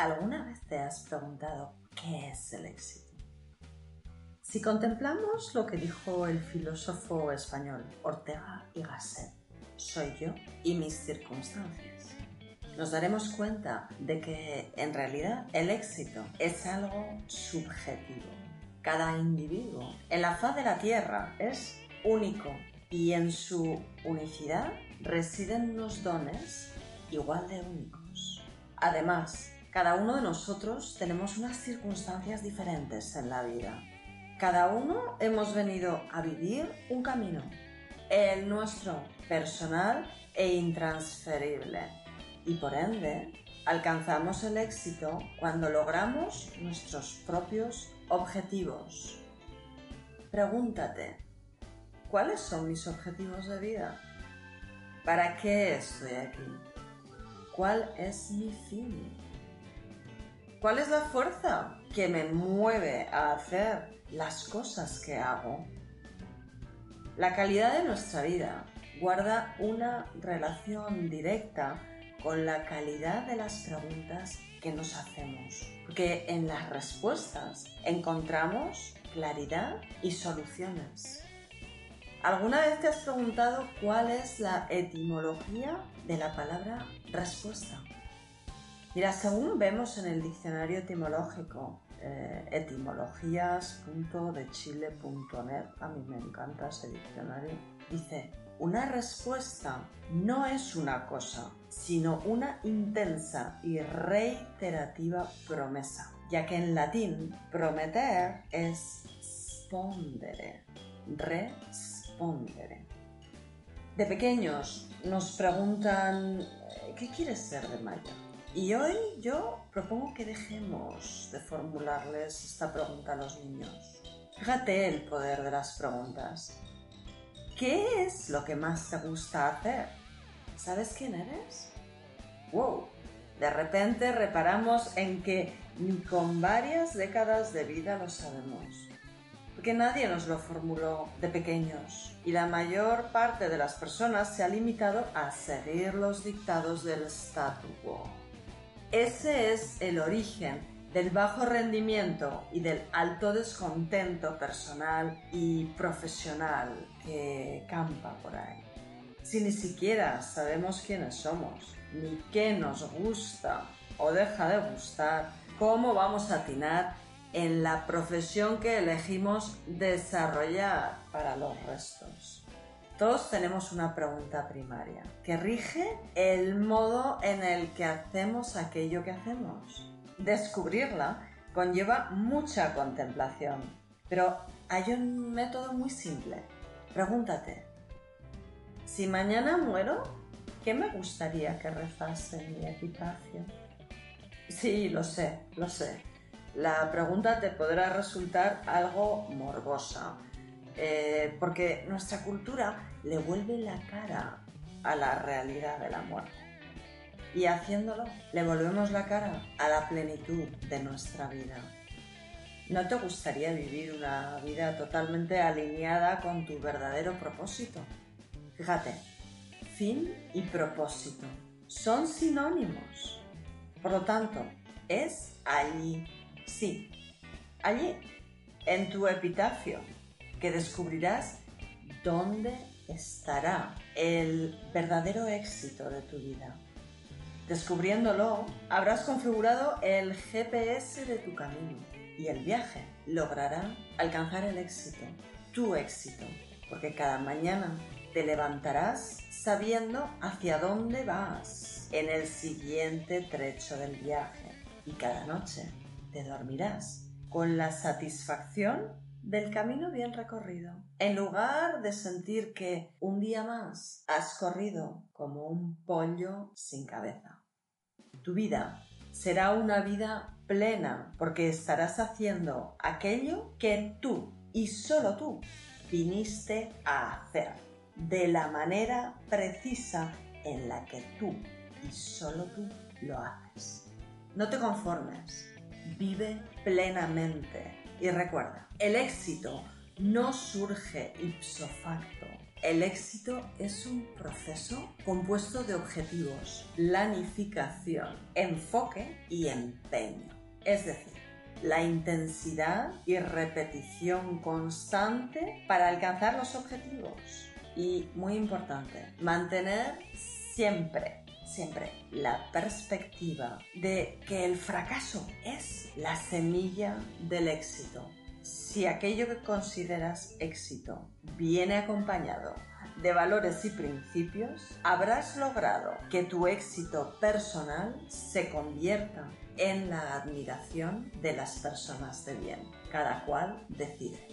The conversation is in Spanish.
¿Alguna vez te has preguntado qué es el éxito? Si contemplamos lo que dijo el filósofo español Ortega y Gasset, soy yo y mis circunstancias, nos daremos cuenta de que en realidad el éxito es algo subjetivo. Cada individuo en la faz de la Tierra es único y en su unicidad residen unos dones igual de únicos. Además, cada uno de nosotros tenemos unas circunstancias diferentes en la vida. Cada uno hemos venido a vivir un camino, el nuestro personal e intransferible. Y por ende, alcanzamos el éxito cuando logramos nuestros propios objetivos. Pregúntate, ¿cuáles son mis objetivos de vida? ¿Para qué estoy aquí? ¿Cuál es mi fin? ¿Cuál es la fuerza que me mueve a hacer las cosas que hago? La calidad de nuestra vida guarda una relación directa con la calidad de las preguntas que nos hacemos, porque en las respuestas encontramos claridad y soluciones. ¿Alguna vez te has preguntado cuál es la etimología de la palabra respuesta? Mira, según vemos en el diccionario etimológico, eh, etimologías.dechile.net, a mí me encanta ese diccionario, dice, una respuesta no es una cosa, sino una intensa y reiterativa promesa, ya que en latín prometer es spondere, respondere. De pequeños nos preguntan, ¿qué quieres ser de mayor? Y hoy yo propongo que dejemos de formularles esta pregunta a los niños. Fíjate el poder de las preguntas. ¿Qué es lo que más te gusta hacer? ¿Sabes quién eres? ¡Wow! De repente reparamos en que ni con varias décadas de vida lo sabemos. Porque nadie nos lo formuló de pequeños y la mayor parte de las personas se ha limitado a seguir los dictados del statu quo. Ese es el origen del bajo rendimiento y del alto descontento personal y profesional que campa por ahí. Si ni siquiera sabemos quiénes somos, ni qué nos gusta o deja de gustar, ¿cómo vamos a atinar en la profesión que elegimos desarrollar para los restos? Todos tenemos una pregunta primaria que rige el modo en el que hacemos aquello que hacemos. Descubrirla conlleva mucha contemplación, pero hay un método muy simple. Pregúntate, si mañana muero, ¿qué me gustaría que rezase mi epitafio? Sí, lo sé, lo sé. La pregunta te podrá resultar algo morbosa, eh, porque nuestra cultura le vuelve la cara a la realidad de la muerte. Y haciéndolo, le volvemos la cara a la plenitud de nuestra vida. ¿No te gustaría vivir una vida totalmente alineada con tu verdadero propósito? Fíjate, fin y propósito son sinónimos. Por lo tanto, es allí, sí, allí, en tu epitafio, que descubrirás dónde estará el verdadero éxito de tu vida. Descubriéndolo, habrás configurado el GPS de tu camino y el viaje logrará alcanzar el éxito, tu éxito, porque cada mañana te levantarás sabiendo hacia dónde vas en el siguiente trecho del viaje y cada noche te dormirás con la satisfacción del camino bien recorrido. En lugar de sentir que un día más has corrido como un pollo sin cabeza. Tu vida será una vida plena porque estarás haciendo aquello que tú y solo tú viniste a hacer de la manera precisa en la que tú y solo tú lo haces. No te conformes, vive plenamente y recuerda, el éxito no surge ipso facto, El éxito es un proceso compuesto de objetivos, planificación, enfoque y empeño. Es decir, la intensidad y repetición constante para alcanzar los objetivos. Y muy importante, mantener siempre, siempre la perspectiva de que el fracaso es la semilla del éxito si aquello que consideras éxito viene acompañado de valores y principios, habrás logrado que tu éxito personal se convierta en la admiración de las personas de bien. Cada cual decide.